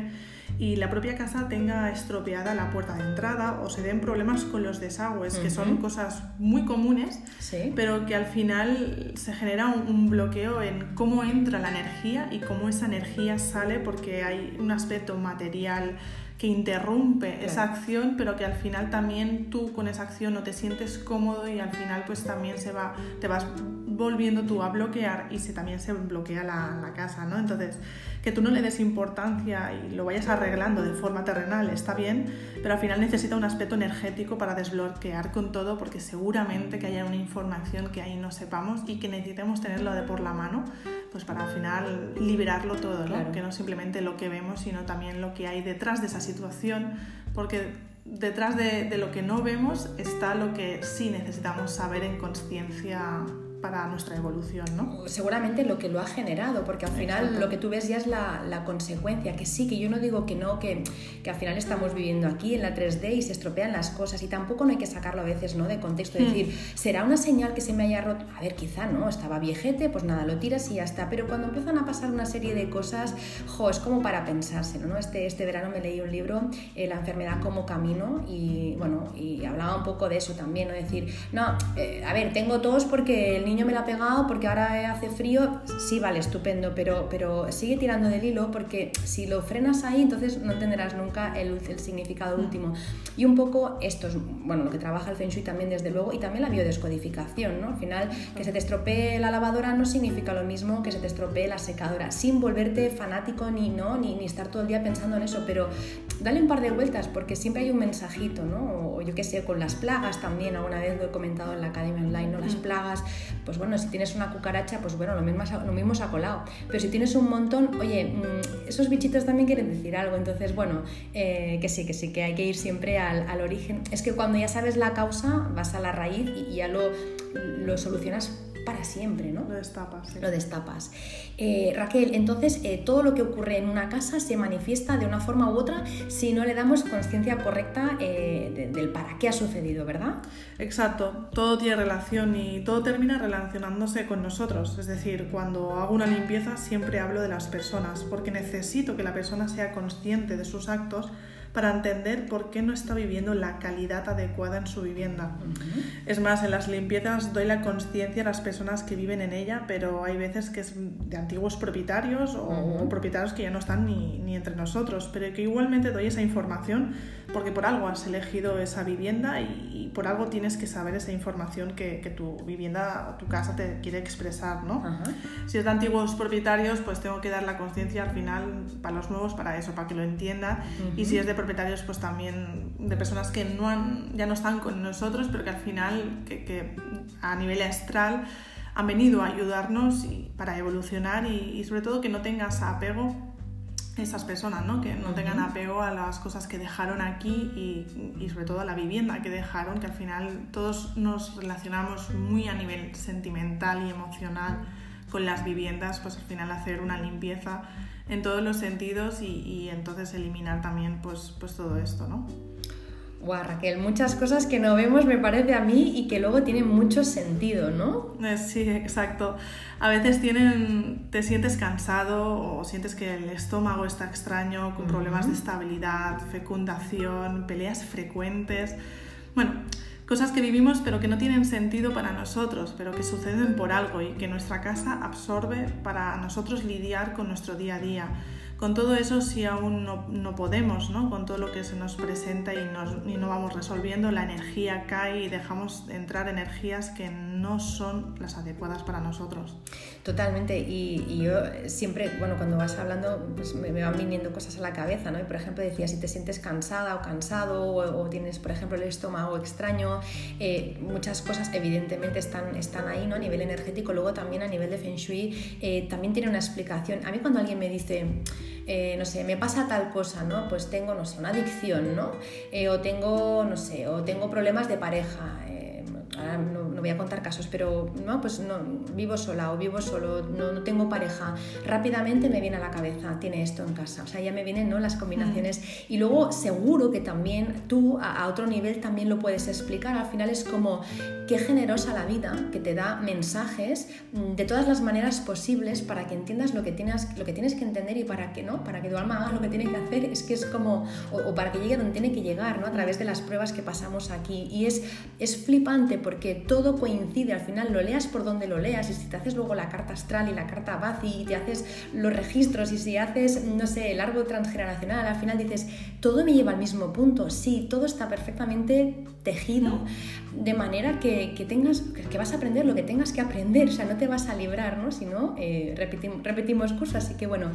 y la propia casa tenga estropeada la puerta de entrada o se den problemas con los desagües, uh -huh. que son cosas muy comunes, sí. pero que al final se genera un, un, bloqueo en cómo entra la energía y cómo esa energía sale porque hay un aspecto material que interrumpe claro. esa acción, pero que al final también tú con esa acción no te sientes cómodo y al final pues también se va, te vas volviendo tú a bloquear y se, también se bloquea la, la casa, ¿no? Entonces, que tú no le des importancia y lo vayas arreglando de forma terrenal está bien, pero al final necesita un aspecto energético para desbloquear con todo porque seguramente que haya una información que ahí no sepamos y que necesitemos tenerlo de por la mano pues para al final liberarlo todo, ¿no? Claro. que no simplemente lo que vemos, sino también lo que hay detrás de esa situación, porque detrás de, de lo que no vemos está lo que sí necesitamos saber en conciencia para nuestra evolución, ¿no? Seguramente lo que lo ha generado, porque al final lo que tú ves ya es la, la, consecuencia, que sí, que yo no digo que no, que, que, al final estamos viviendo aquí en la 3D y se estropean las cosas y tampoco no hay que sacarlo a veces ¿no? de contexto, es hmm. decir, será una señal que se me haya roto, a ver, quizá no, estaba viejete, pues nada, lo tiras y ya está, pero cuando empiezan a pasar una serie de cosas, jo, es como para pensárselo, ¿no? Este, este verano me leí un libro, eh, La enfermedad como camino, y bueno, y hablaba un poco de eso también, ¿no? Decir, no, eh, a ver, tengo tos porque el niño me lo ha pegado, porque ahora hace frío, sí, vale, estupendo, pero, pero sigue tirando del hilo porque si lo frenas ahí, entonces no entenderás nunca el, el significado mm. último. Y un poco esto es, bueno, lo que trabaja el Feng Shui también desde luego, y también la biodescodificación, ¿no? Al final, que se te estropee la lavadora no significa lo mismo que se te estropee la secadora, sin volverte fanático ni, ¿no? ni, ni estar todo el día pensando en eso, pero dale un par de vueltas porque siempre hay un mensajito, ¿no? O, yo qué sé, con las plagas también, alguna vez lo he comentado en la Academia Online, ¿no? Las mm. plagas, pues bueno, si tienes una cucaracha, pues bueno, lo mismo, lo mismo se ha colado. Pero si tienes un montón, oye, mm, esos bichitos también quieren decir algo, entonces bueno, eh, que sí, que sí, que hay que ir siempre al, al, origen. Es que cuando ya sabes la causa, vas a la raíz y, y ya lo, lo solucionas para siempre, ¿no? Lo destapas. Lo destapas. Eh, Raquel, entonces eh, todo lo que ocurre en una casa se manifiesta de una forma u otra si no le damos conciencia correcta eh, del para qué ha sucedido, ¿verdad? Exacto, todo tiene relación y todo termina relacionándose con nosotros. Es decir, cuando hago una limpieza siempre hablo de las personas porque necesito que la persona sea consciente de sus actos para entender por qué no está viviendo la calidad adecuada en su vivienda. Es más, en las limpiezas doy la conciencia a las personas que viven en ella, pero hay veces que es de antiguos propietarios o, propietarios que ya no están ni, ni, entre nosotros, pero que igualmente doy esa información porque por algo has elegido esa vivienda y, por algo tienes que saber esa información que, que tu vivienda o tu casa te quiere expresar, ¿no? Si es de antiguos propietarios, pues tengo que dar la conciencia al final para los nuevos para eso, para que lo entiendan. Y si es de propietarios, pues también de personas que no han, ya no están con nosotros, pero que al final, que, que a nivel astral, han venido a ayudarnos y, para evolucionar y, y sobre todo que no tengas apego esas personas, ¿no? que no tengan apego a las cosas que dejaron aquí y, y, sobre todo a la vivienda que dejaron, que al final todos nos relacionamos muy a nivel sentimental y emocional con las viviendas, pues al final hacer una limpieza en todos los sentidos y, y entonces eliminar también pues, pues todo esto, ¿no? Guau, Raquel, muchas cosas que no vemos me parece a mí y que luego tienen mucho sentido, ¿no? Eh, sí, exacto. A veces tienen, te sientes cansado o sientes que el estómago está extraño, con problemas de estabilidad, fecundación, peleas frecuentes. Bueno, cosas que vivimos pero que no tienen sentido para nosotros, pero que suceden por algo y que nuestra casa absorbe para nosotros lidiar con nuestro día a día con todo eso si aún no, podemos, ¿no? con todo lo que se nos presenta y, no vamos resolviendo, la energía cae y dejamos entrar energías que no son las adecuadas para nosotros. Totalmente, y, yo siempre, bueno, cuando vas hablando, pues me, van viniendo cosas a la cabeza, ¿no? Y por ejemplo decía, si te sientes cansada o cansado o, tienes, por ejemplo, el estómago extraño, eh, muchas cosas evidentemente están, están ahí, ¿no? A nivel energético, luego también a nivel de Feng Shui, eh, también tiene una explicación. A mí cuando alguien me dice, eh, no sé, me pasa tal cosa, ¿no? Pues tengo, no sé, una adicción, ¿no? O tengo, no sé, o tengo problemas de pareja. Eh, no, no, voy a contar casos, pero no, pues no, vivo sola o vivo solo, no, no, tengo pareja, rápidamente me viene a la cabeza, tiene esto en casa, o sea, ya me vienen ¿no? las combinaciones mm. y luego seguro que también tú a, a, otro nivel también lo puedes explicar, al final es como qué generosa la vida que te da mensajes mm, de todas las maneras posibles para que entiendas lo que tienes, lo que tienes que entender y para que no, para que tu alma haga lo que tiene que hacer, es que es como, o, o para que llegue donde tiene que llegar, ¿no? a través de las pruebas que pasamos aquí y es, es flipante porque todo coincide, al final lo leas por donde lo leas y si te haces luego la carta astral y la carta Bazi y te haces los registros y si haces, no sé, el árbol transgeneracional, al final dices, todo me lleva al mismo punto, sí, todo está perfectamente tejido de manera que, que tengas, que vas a aprender lo que tengas que aprender, o sea, no te vas a librar, ¿no? Si no, eh, repetimos cursos, así que bueno,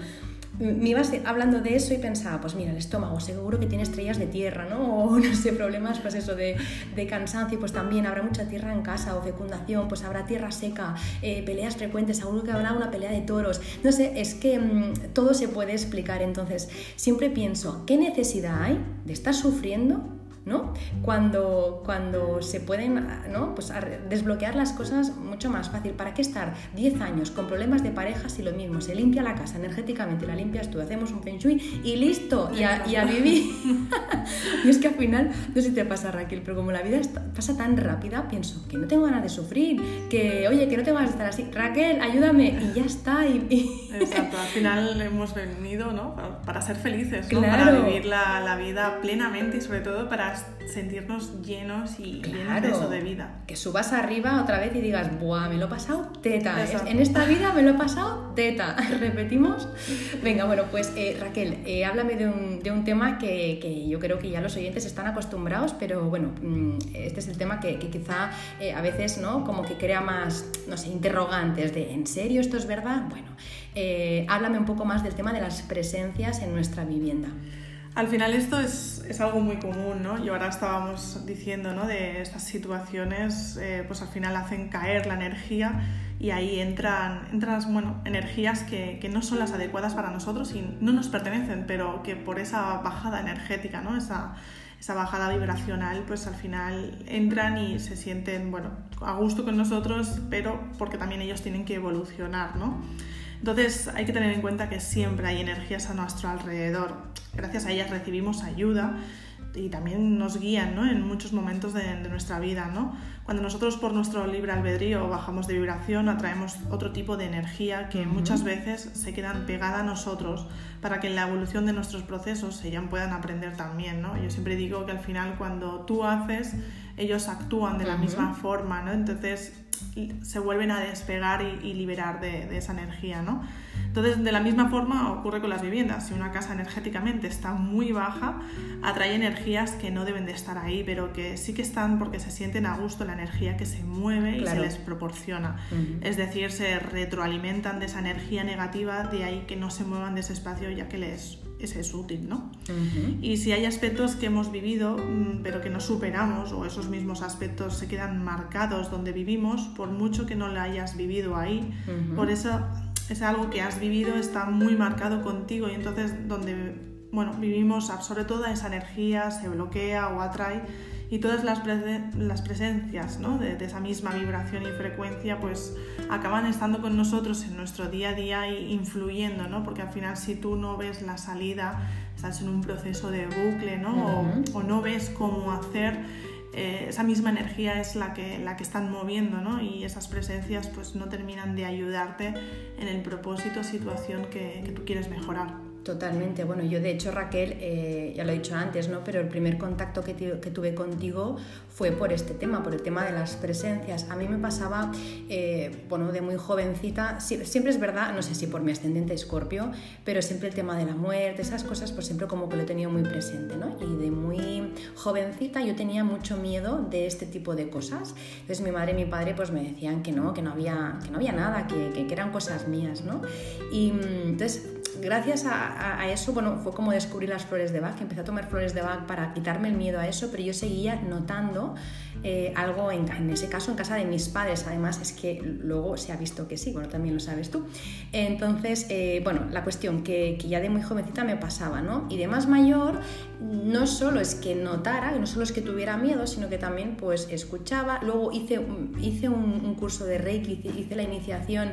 me ibas hablando de eso y pensaba, pues mira, el estómago seguro que tiene estrellas de tierra, ¿no? O no sé, problemas, pues eso, de, de cansancio, pues también habrá mucha tierra en casa o fecundación, pues habrá tierra seca, eh, peleas frecuentes, seguro que habrá una pelea de toros, no sé, es que mmm, todo se puede explicar, entonces siempre pienso, ¿qué necesidad hay de estar sufriendo ¿no? Cuando, cuando se pueden ¿no? pues desbloquear las cosas mucho más fácil. ¿Para qué estar 10 años con problemas de pareja si lo mismo? Se limpia la casa energéticamente, la limpias tú, hacemos un feng shui y listo, y a, y a vivir. y es que al final, no sé si te pasa Raquel, pero como la vida pasa tan rápida, pienso que no tengo ganas de sufrir, que oye, que no tengo ganas de estar así. Raquel, ayúdame, y ya está. Y, Exacto, al final hemos venido ¿no? para ser felices, ¿no? para vivir la, la vida plenamente y sobre todo para sentirnos llenos y llenos de vida. Que subas arriba otra vez y digas, ¡buah! Me lo he pasado teta. En esta vida me lo he pasado teta. Repetimos. Venga, bueno, pues eh, Raquel, eh, háblame de un, de un tema que, que, yo creo que ya los oyentes están acostumbrados, pero bueno, mm, este es el tema que, que quizá eh, a veces, ¿no? Como que crea más, no sé, interrogantes de, ¿en serio esto es verdad? Bueno, háblame un poco más del tema de las presencias en nuestra vivienda. Al final esto es, es, algo muy común, ¿no? Y ahora estábamos diciendo, ¿no? De estas situaciones, eh, pues al final hacen caer la energía y ahí entran, entran bueno, energías que, que, no son las adecuadas para nosotros y no nos pertenecen, pero que por esa bajada energética, ¿no? Esa, esa bajada vibracional, pues al final entran y se sienten, bueno, a gusto con nosotros, pero porque también ellos tienen que evolucionar, ¿no? Entonces hay que tener en cuenta que siempre hay energías a nuestro alrededor. Gracias a ellas recibimos ayuda y también nos guían ¿no? en muchos momentos de, nuestra vida. ¿no? Cuando nosotros por nuestro libre albedrío bajamos de vibración, atraemos otro tipo de energía que muchas veces se quedan pegada a nosotros para que en la evolución de nuestros procesos ellas puedan aprender también. ¿no? Yo siempre digo que al final cuando tú haces, ellos actúan de la misma forma. ¿no? Entonces se vuelven a despegar y, liberar de, esa energía, ¿no? Entonces, de la misma forma ocurre con las viviendas. Si una casa energéticamente está muy baja, atrae energías que no deben de estar ahí, pero que sí que están porque se sienten a gusto la energía que se mueve y se les proporciona. Es decir, se retroalimentan de esa energía negativa, de ahí que no se muevan de ese espacio ya que les ese es útil, ¿no? Y si hay aspectos que hemos vivido mm, pero que no superamos o esos mismos aspectos se quedan marcados donde vivimos, por mucho que no lo hayas vivido ahí, por eso es algo que has vivido, está muy marcado contigo y entonces donde, bueno, vivimos absorbe toda esa energía, se bloquea o atrae y todas las, las presencias ¿no? de, esa misma vibración y frecuencia pues acaban estando con nosotros en nuestro día a día e influyendo, ¿no? porque al final si tú no ves la salida, estás en un proceso de bucle ¿no? o, no ves cómo hacer, eh, esa misma energía es la que, la que están moviendo ¿no? y esas presencias pues no terminan de ayudarte en el propósito, situación que, que tú quieres mejorar. Totalmente. Bueno, yo de hecho, Raquel, eh, ya lo he dicho antes, ¿no? Pero el primer contacto que, que, tuve contigo fue por este tema, por el tema de las presencias. A mí me pasaba, eh, bueno, de muy jovencita, siempre es verdad, no sé si por mi ascendente escorpio, pero siempre el tema de la muerte, esas cosas, pues siempre como que lo he tenido muy presente, ¿no? Y de muy jovencita yo tenía mucho miedo de este tipo de cosas. Entonces mi madre y mi padre pues me decían que no, que no había, que no había nada, que, que eran cosas mías, ¿no? Y mm, entonces gracias a, eso, bueno, fue como descubrir las flores de Bach, empecé a tomar flores de Bach para quitarme el miedo a eso, pero yo seguía notando eh, algo en, ese caso en casa de mis padres, además es que luego se ha visto que sí, bueno, también lo sabes tú. Entonces, eh, bueno, la cuestión que, ya de muy jovencita me pasaba, ¿no? Y de más mayor, no solo es que notara, no solo es que tuviera miedo, sino que también pues escuchaba, luego hice, hice un, curso de Reiki, hice la iniciación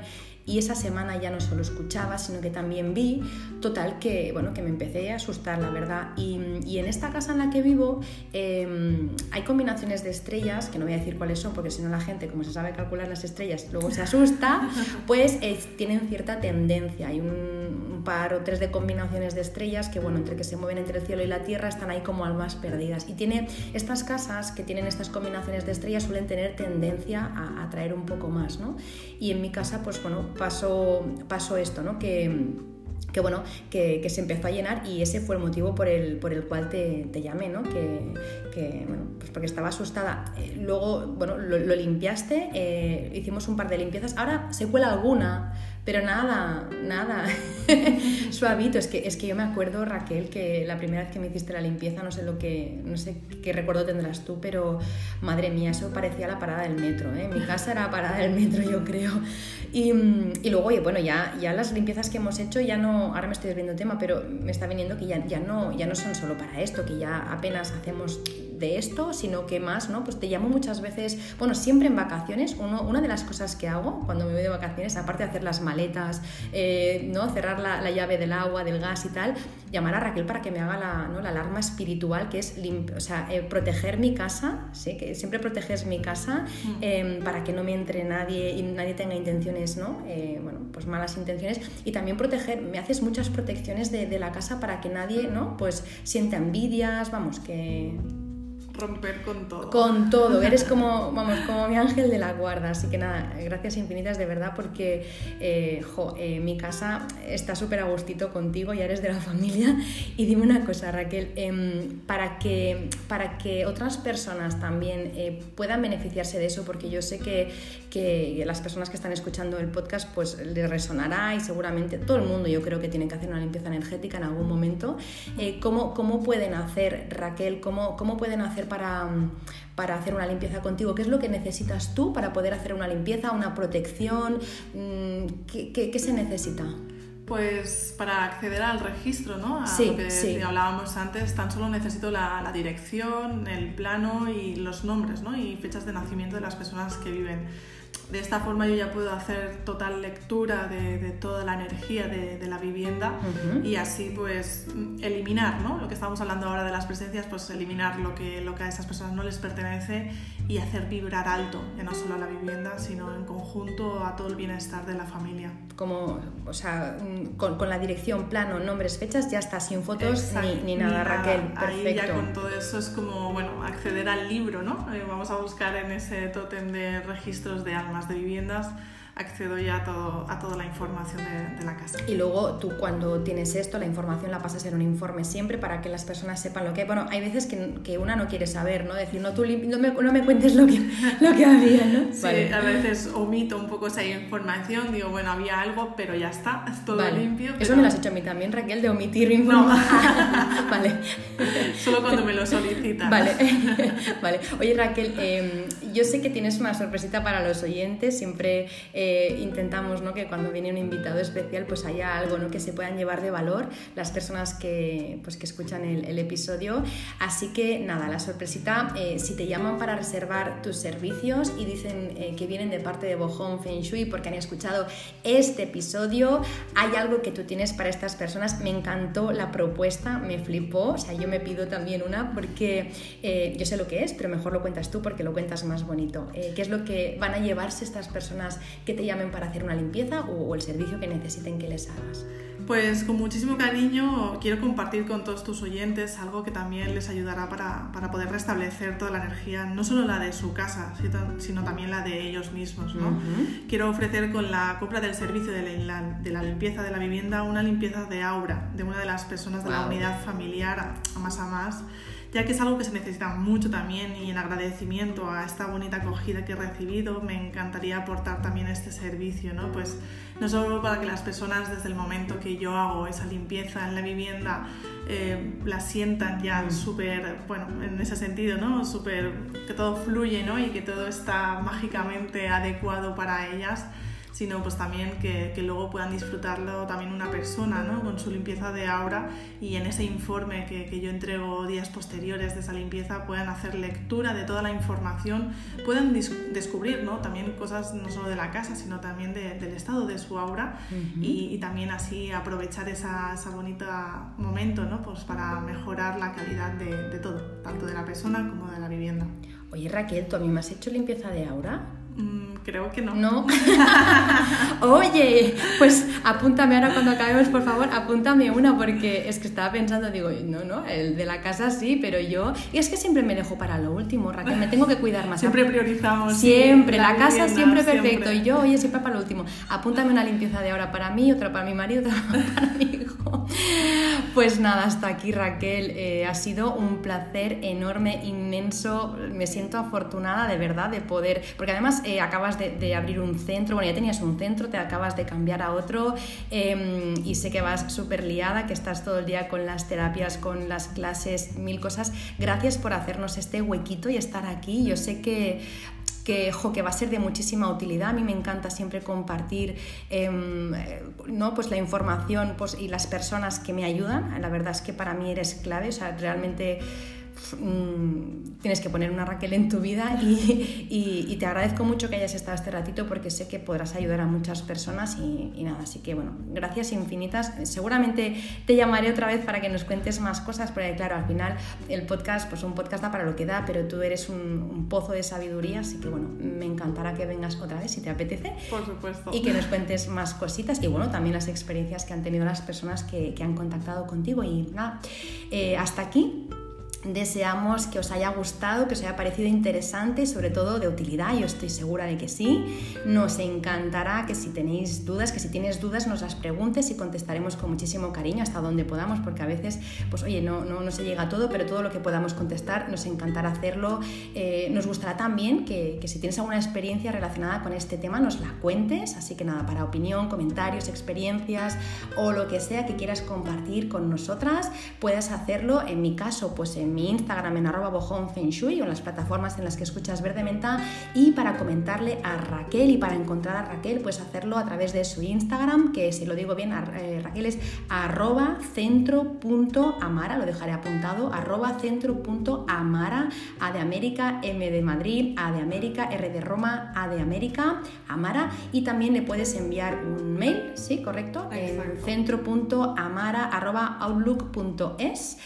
y esa semana ya no solo escuchaba, sino que también vi, total, que, bueno, que me empecé a asustar, la verdad. Y, y en esta casa en la que vivo em, hay combinaciones de estrellas, que no voy a decir cuáles son, porque si no la gente, como se sabe calcular las estrellas, luego se asusta, pues eh, tienen cierta tendencia. Hay un, par o tres de combinaciones de estrellas que, bueno, entre que se mueven entre el cielo y la tierra, están ahí como almas perdidas. Y tiene estas casas que tienen estas combinaciones de estrellas suelen tener tendencia a atraer un poco más, ¿no? Y en mi casa, pues bueno, pasó, pasó esto, ¿no? Que, que bueno, que, se empezó a llenar y ese fue el motivo por el, por el cual te, te llamé, ¿no? Que, que, bueno, pues porque estaba asustada. Eh, luego, bueno, lo, limpiaste, eh, hicimos un par de limpiezas. Ahora se cuela alguna, pero nada, nada. suavito. Es que, es que yo me acuerdo, Raquel, que la primera vez que me hiciste la limpieza, no sé lo que, no sé qué recuerdo tendrás tú, pero madre mía, eso parecía la parada del metro. ¿eh? Mi casa era parada del metro, yo creo. Y, y, luego, bueno, ya, ya las limpiezas que hemos hecho, ya no, ahora me estoy desviando tema, pero me está viniendo que ya, ya, no, ya no son solo para esto, que ya apenas hacemos de esto, sino que más, ¿no? Pues te llamo muchas veces, bueno, siempre en vacaciones, uno, una de las cosas que hago cuando me voy de vacaciones, aparte de hacer las maletas, eh, ¿no? Cerrar la, la, llave del agua, del gas y tal, llamar a Raquel para que me haga la, ¿no? la alarma espiritual, que es o sea, eh, proteger mi casa, ¿sí? Que siempre proteges mi casa eh, para que no me entre nadie y nadie tenga intenciones, ¿no? Eh, bueno, pues malas intenciones. Y también proteger, me haces muchas protecciones de, de la casa para que nadie, ¿no? Pues sienta envidias, vamos, que romper con todo. Con todo, eres como, vamos, como mi ángel de la guarda. Así que nada, gracias infinitas de verdad porque eh, jo, eh, mi casa está súper a gustito contigo, ya eres de la familia. Y dime una cosa, Raquel, eh, para, que, para que otras personas también eh, puedan beneficiarse de eso, porque yo sé que, que las personas que están escuchando el podcast pues les resonará y seguramente todo el mundo yo creo que tiene que hacer una limpieza energética en algún momento. ¿cómo, ¿Cómo pueden hacer, Raquel? ¿Cómo, cómo pueden hacer para, para hacer una limpieza contigo? ¿Qué es lo que necesitas tú para poder hacer una limpieza, una protección? Mm, ¿Qué, qué, qué se necesita? Pues para acceder al registro, ¿no? A sí, lo que sí. hablábamos antes, tan solo necesito la, la, dirección, el plano y los nombres, ¿no? Y fechas de nacimiento de las personas que viven. De esta forma yo ya puedo hacer total lectura de, de toda la energía de, de la vivienda uh -huh. y así pues eliminar, ¿no? Lo que estamos hablando ahora de las presencias, pues eliminar lo que, lo que a esas personas no les pertenece y hacer vibrar alto, ya no solo a la vivienda, sino en conjunto a todo el bienestar de la familia. Como, o sea, con, con la dirección, plano, nombres, fechas, ya está, sin fotos ni, ni, nada, ni, nada, Raquel. Perfecto. Ahí ya con todo eso es como, bueno, acceder al libro, ¿no? Eh, vamos a buscar en ese tótem de registros de almas de viviendas accedo ya a, todo, a toda la información de, de, la casa. Y luego tú cuando tienes esto, la información la pasas en un informe siempre para que las personas sepan lo que hay. Bueno, hay veces que, que una no quiere saber, ¿no? Decir, no, tú no me, no me cuentes lo que, lo que había, ¿no? Sí, vale. a veces omito un poco esa información, digo, bueno, había algo, pero ya está, es todo vale. limpio. Pero... Eso me lo has hecho a mí también, Raquel, de omitir información. No. vale. Solo cuando me lo solicitan. Vale. vale. Oye, Raquel, eh, yo sé que tienes una sorpresita para los oyentes, siempre... Eh, intentamos ¿no? que cuando viene un invitado especial pues haya algo ¿no? que se puedan llevar de valor las personas que, pues, que escuchan el, el episodio. Así que nada, la sorpresita, eh, si te llaman para reservar tus servicios y dicen eh, que vienen de parte de Bojón Feng Shui porque han escuchado este episodio, hay algo que tú tienes para estas personas. Me encantó la propuesta, me flipó, o sea, yo me pido también una porque eh, yo sé lo que es, pero mejor lo cuentas tú porque lo cuentas más bonito. ¿Qué es lo que van a llevarse estas personas que te llamen para hacer una limpieza o, o el servicio que necesiten que les hagas? Pues con muchísimo cariño quiero compartir con todos tus oyentes algo que también les ayudará para, para, poder restablecer toda la energía, no solo la de su casa, sino también la de ellos mismos. ¿no? Uh -huh. Quiero ofrecer con la compra del servicio de la, de la, limpieza de la vivienda una limpieza de aura de una de las personas de wow. la unidad familiar a más a más ya que es algo que se necesita mucho también y en agradecimiento a esta bonita acogida que he recibido, me encantaría aportar también este servicio, ¿no? Pues no solo para que las personas desde el momento que yo hago esa limpieza en la vivienda eh, la sientan ya súper, bueno, en ese sentido, ¿no? Súper, que todo fluye, ¿no? Y que todo está mágicamente adecuado para ellas, sino pues también que, que, luego puedan disfrutarlo también una persona ¿no? con su limpieza de aura y en ese informe que, que, yo entrego días posteriores de esa limpieza puedan hacer lectura de toda la información, puedan descubrir ¿no? también cosas no solo de la casa, sino también de, del estado de su aura uh -huh. y, y, también así aprovechar esa, esa bonita momento ¿no? pues para mejorar la calidad de, de todo, tanto de la persona como de la vivienda. Oye Raquel, ¿tú a mí me has hecho limpieza de aura? Mm, creo que no. No. Oye, pues apúntame ahora cuando acabemos, por favor, apúntame una, porque es que estaba pensando, digo, no, no, el de la casa sí, pero yo. Y es que siempre me dejo para lo último, Raquel, me tengo que cuidar más. Siempre priorizamos. Siempre, la, la casa siempre perfecto. Siempre. Y yo, oye, siempre para lo último. Apúntame una limpieza de ahora para mí, otra para mi marido, otra para mi hijo. Pues nada, hasta aquí Raquel. Eh, ha sido un placer enorme, inmenso. Me siento afortunada de verdad de poder, porque además eh, acabas de, abrir un centro, bueno, ya tenías un centro, te acabas de cambiar a otro em, y sé que vas súper liada, que estás todo el día con las terapias, con las clases, mil cosas. Gracias por hacernos este huequito y estar aquí. Yo sé que que, que va a ser de muchísima utilidad. A mí me encanta siempre compartir em, ¿no? pues la información pues, y las personas que me ayudan. La verdad es que para mí eres clave, o sea, realmente Mm, tienes que poner una Raquel en tu vida y, te agradezco mucho que hayas estado este ratito porque sé que podrás ayudar a muchas personas y, nada, así que bueno, gracias infinitas. Seguramente te llamaré otra vez para que nos cuentes más cosas, porque claro, al final el podcast, pues un podcast da para lo que da, pero tú eres un, pozo de sabiduría, así que bueno, me encantará que vengas otra vez si te apetece. Por supuesto. Y que nos cuentes más cositas y bueno, también las experiencias que han tenido las personas que, han contactado contigo y nada, eh, hasta aquí Deseamos que os haya gustado, que os haya parecido interesante y sobre todo de utilidad, yo estoy segura de que sí. Nos encantará que si tenéis dudas, que si tienes dudas nos las preguntes y contestaremos con muchísimo cariño hasta donde podamos, porque a veces, pues oye, no, no, se llega a todo, pero todo lo que podamos contestar nos encantará hacerlo. Eh, nos gustará también que, que si tienes alguna experiencia relacionada con este tema nos la cuentes, así que nada, para opinión, comentarios, experiencias o lo que sea que quieras compartir con nosotras, puedes hacerlo, en mi caso, pues en mi Instagram en arroba bojonfenshui o en las plataformas en las que escuchas Verde Menta y para comentarle a Raquel y para encontrar a Raquel puedes hacerlo a través de su Instagram que si lo digo bien eh, Raquel es arroba centro.amara, lo dejaré apuntado, arroba centro.amara, A de América, M de Madrid, A de América, R de Roma, A de América, Amara y también le puedes enviar un mail, ¿sí? ¿Correcto? En centro.amara.outlook.es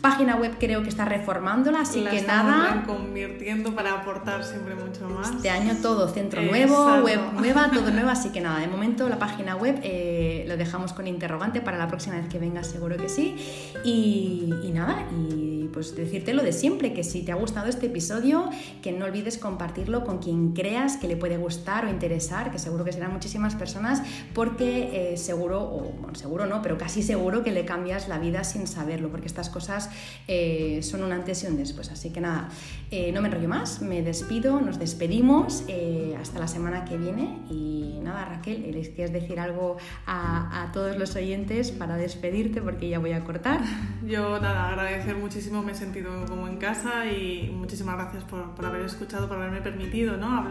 Página web creo que está reformándola, así que nada. convirtiendo para aportar siempre mucho más. Este año todo centro nuevo, web nueva, todo nuevo, así que nada, de momento la página web eh, lo dejamos con interrogante para la próxima vez que vengas, seguro que sí. Y, y nada, y pues decirte lo de siempre, que si te ha gustado este episodio, que no olvides compartirlo con quien creas que le puede gustar o interesar, que seguro que serán muchísimas personas, porque eh, seguro, o bueno, seguro no, pero casi seguro que le cambias la vida sin saberlo, porque estas cosas eh, son un antes y un después. Así que nada, eh, no me enrollo más, me despido, nos despedimos hasta la semana que viene. Y nada, Raquel, ¿les quieres decir algo a, todos los oyentes para despedirte? Porque ya voy a cortar. Yo nada, agradecer muchísimo, me he sentido como en casa y muchísimas gracias por, por haber escuchado, por haberme permitido ¿no?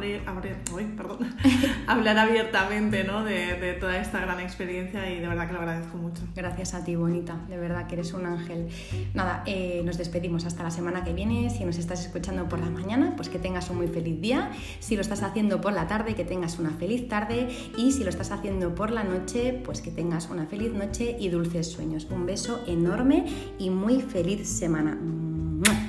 perdón, hablar abiertamente ¿no? de, de toda esta gran experiencia y de verdad que lo agradezco mucho. Gracias a ti, bonita, de verdad que eres un ángel. Nada, eh, nos despedimos hasta la semana que viene. Si nos estás escuchando por la mañana, pues que tengas un muy feliz día. Si lo estás haciendo por la tarde, que tengas una feliz tarde. Y si lo estás haciendo por la noche, pues que tengas una feliz noche y dulces sueños. Un beso enorme y muy feliz semana. Mmm.